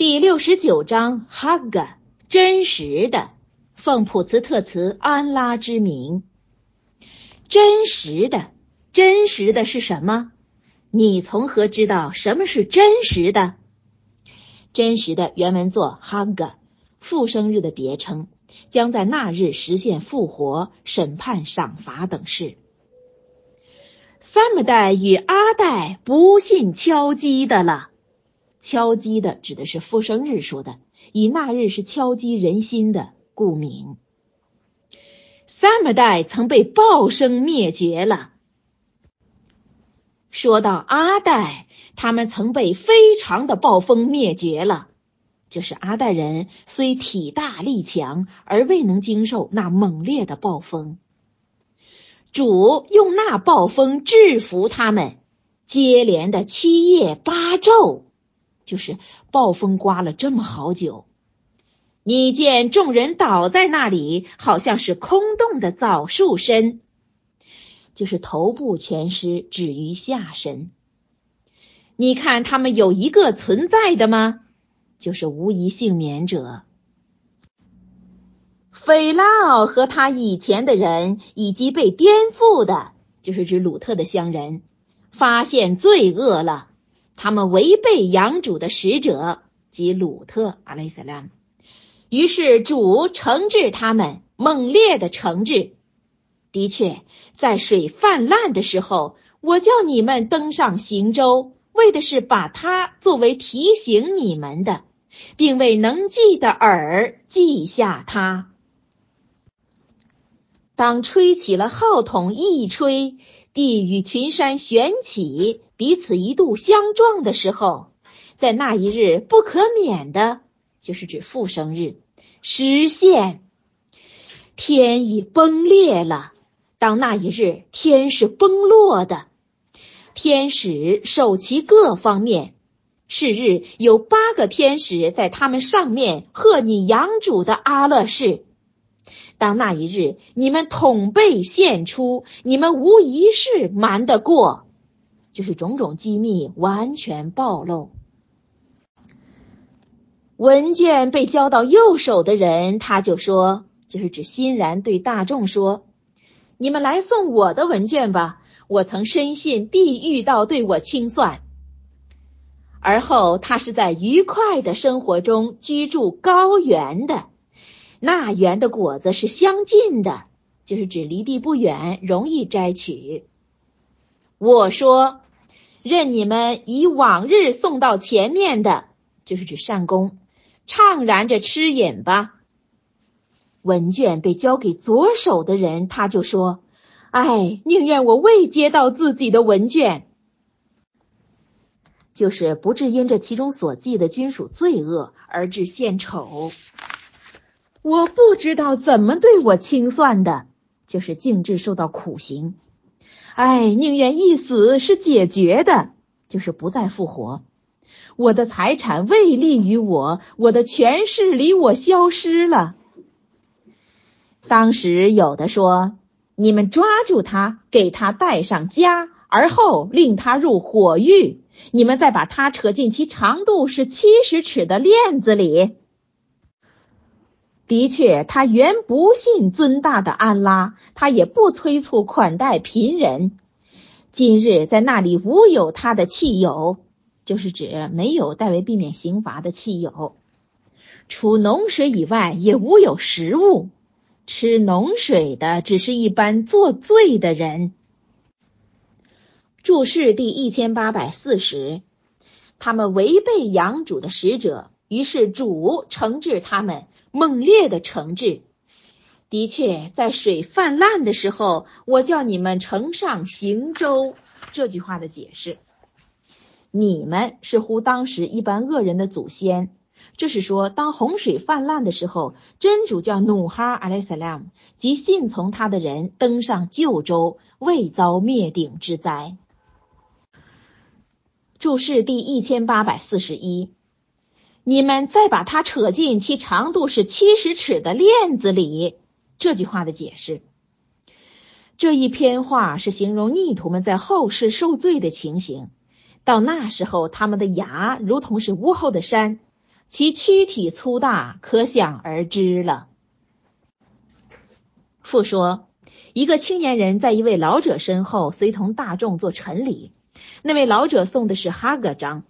第六十九章哈嘎真实的奉普茨特茨安拉之名。真实的，真实的是什么？你从何知道什么是真实的？真实的原文作哈嘎，复生日的别称，将在那日实现复活、审判、赏罚等事。三么代与阿代不信敲击的了。敲击的指的是复生日说的，以那日是敲击人心的故名。三么代曾被暴生灭绝了。说到阿代，他们曾被非常的暴风灭绝了。就是阿代人虽体大力强，而未能经受那猛烈的暴风。主用那暴风制服他们，接连的七夜八昼。就是暴风刮了这么好久，你见众人倒在那里，好像是空洞的枣树身，就是头部全湿，止于下身。你看他们有一个存在的吗？就是无一幸免者。斐拉奥和他以前的人，以及被颠覆的，就是指鲁特的乡人，发现罪恶了。他们违背养主的使者及鲁特阿莱斯兰，于是主惩治他们，猛烈的惩治。的确，在水泛滥的时候，我叫你们登上行舟，为的是把它作为提醒你们的，并为能记的耳记下它。当吹起了号筒一吹。地与群山旋起，彼此一度相撞的时候，在那一日不可免的，就是指复生日实现。天已崩裂了。当那一日天是崩落的，天使守其各方面。是日有八个天使在他们上面贺你养主的阿勒士。当那一日，你们统被献出，你们无一事瞒得过，就是种种机密完全暴露。文卷被交到右手的人，他就说，就是指欣然对大众说：“你们来送我的文卷吧，我曾深信必遇到对我清算。”而后，他是在愉快的生活中居住高原的。那园的果子是相近的，就是指离地不远，容易摘取。我说，任你们以往日送到前面的，就是指善功，怅然着吃饮吧。文卷被交给左手的人，他就说：“哎，宁愿我未接到自己的文卷，就是不至因这其中所记的均属罪恶而致献丑。”我不知道怎么对我清算的，就是静治受到苦刑。哎，宁愿一死是解决的，就是不再复活。我的财产未利于我，我的权势离我消失了。当时有的说：“你们抓住他，给他戴上枷，而后令他入火狱。你们再把他扯进其长度是七十尺的链子里。”的确，他原不信尊大的安拉，他也不催促款待贫人。今日在那里无有他的汽油，就是指没有代为避免刑罚的汽油。除浓水以外，也无有食物。吃浓水的只是一般作罪的人。注释第一千八百四十，他们违背养主的使者，于是主惩治他们。猛烈的惩治，的确，在水泛滥的时候，我叫你们乘上行舟。这句话的解释，你们是乎当时一般恶人的祖先。这是说，当洪水泛滥的时候，真主教努哈阿莱萨拉姆及信从他的人登上旧州，未遭灭顶之灾。注释第一千八百四十一。你们再把它扯进其长度是七十尺的链子里。这句话的解释，这一篇话是形容逆徒们在后世受罪的情形。到那时候，他们的牙如同是屋后的山，其躯体粗大，可想而知了。复说，一个青年人在一位老者身后，随同大众做陈礼。那位老者送的是哈格章，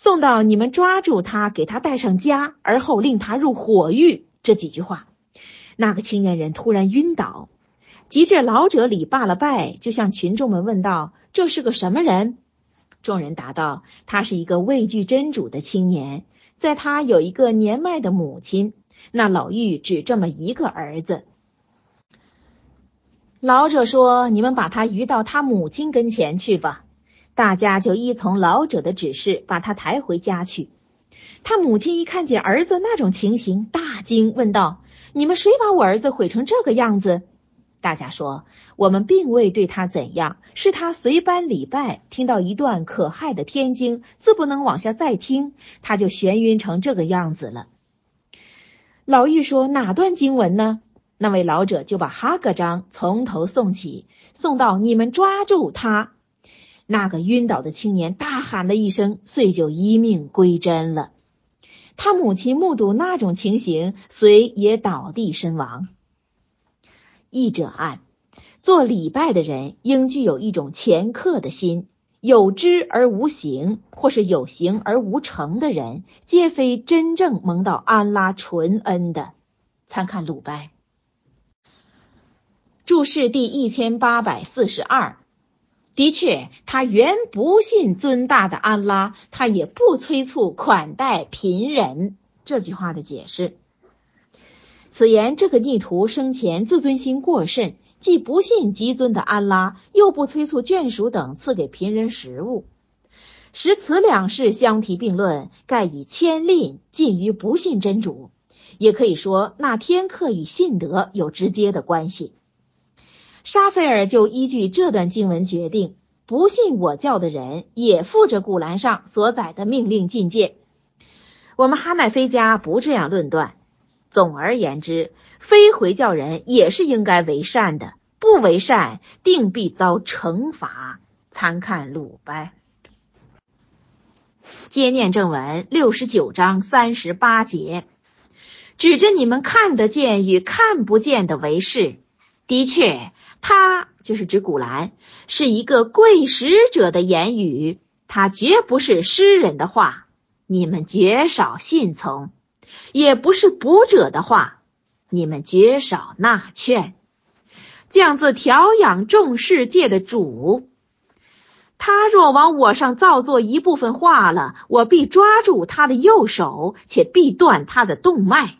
送到你们抓住他，给他带上枷，而后令他入火狱。这几句话，那个青年人突然晕倒。及至老者礼罢了拜，就向群众们问道：“这是个什么人？”众人答道：“他是一个畏惧真主的青年，在他有一个年迈的母亲，那老妪只这么一个儿子。”老者说：“你们把他移到他母亲跟前去吧。”大家就依从老者的指示，把他抬回家去。他母亲一看见儿子那种情形，大惊，问道：“你们谁把我儿子毁成这个样子？”大家说：“我们并未对他怎样，是他随班礼拜，听到一段可害的天经，自不能往下再听，他就眩晕成这个样子了。”老妪说：“哪段经文呢？”那位老者就把哈格章从头诵起，送到你们抓住他。那个晕倒的青年大喊了一声，遂就一命归真了。他母亲目睹那种情形，遂也倒地身亡。译者按：做礼拜的人应具有一种虔克的心，有知而无行，或是有行而无成的人，皆非真正蒙到安拉纯恩的。参看鲁拜注释第一千八百四十二。的确，他原不信尊大的安拉，他也不催促款待贫人。这句话的解释，此言这个逆徒生前自尊心过甚，既不信极尊的安拉，又不催促眷属等赐给贫人食物，使此两事相提并论，盖以谦吝近于不信真主。也可以说，那天课与信德有直接的关系。沙菲尔就依据这段经文决定，不信我教的人也附着古兰上所载的命令境界。我们哈奈菲家不这样论断。总而言之，非回教人也是应该为善的，不为善定必遭惩罚。参看鲁班。接念正文六十九章三十八节，指着你们看得见与看不见的为是，的确。他就是指古兰，是一个贵使者的言语，他绝不是诗人的话，你们绝少信从；也不是卜者的话，你们绝少纳劝。降自调养众世界的主，他若往我上造作一部分话了，我必抓住他的右手，且必断他的动脉。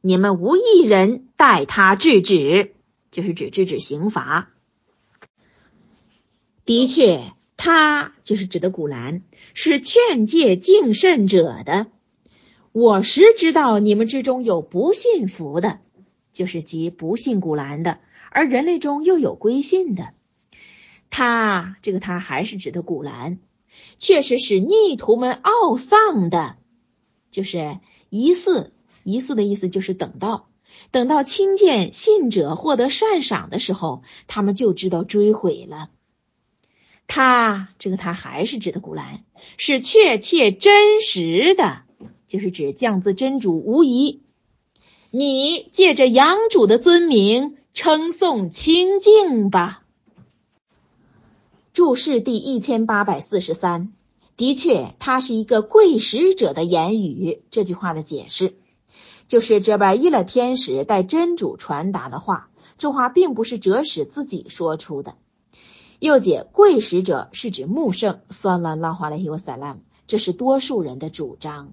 你们无一人待他制止。就是指制止刑罚。的确，他就是指的古兰，是劝诫敬慎者的。我实知道你们之中有不信服的，就是即不信古兰的，而人类中又有归信的。他这个他还是指的古兰，确实使逆徒们懊丧的，就是疑似疑似的意思，就是等到。等到亲见信者获得善赏的时候，他们就知道追悔了。他这个他还是指的古兰，是确切真实的，就是指降自真主无疑。你借着养主的尊名称颂清净吧。注释第一千八百四十三，的确，他是一个贵使者的言语。这句话的解释。就是这拜伊勒天使代真主传达的话，这话并不是哲使自己说出的。又解贵使者是指穆圣，算了拉华莱伊沃塞拉，这是多数人的主张。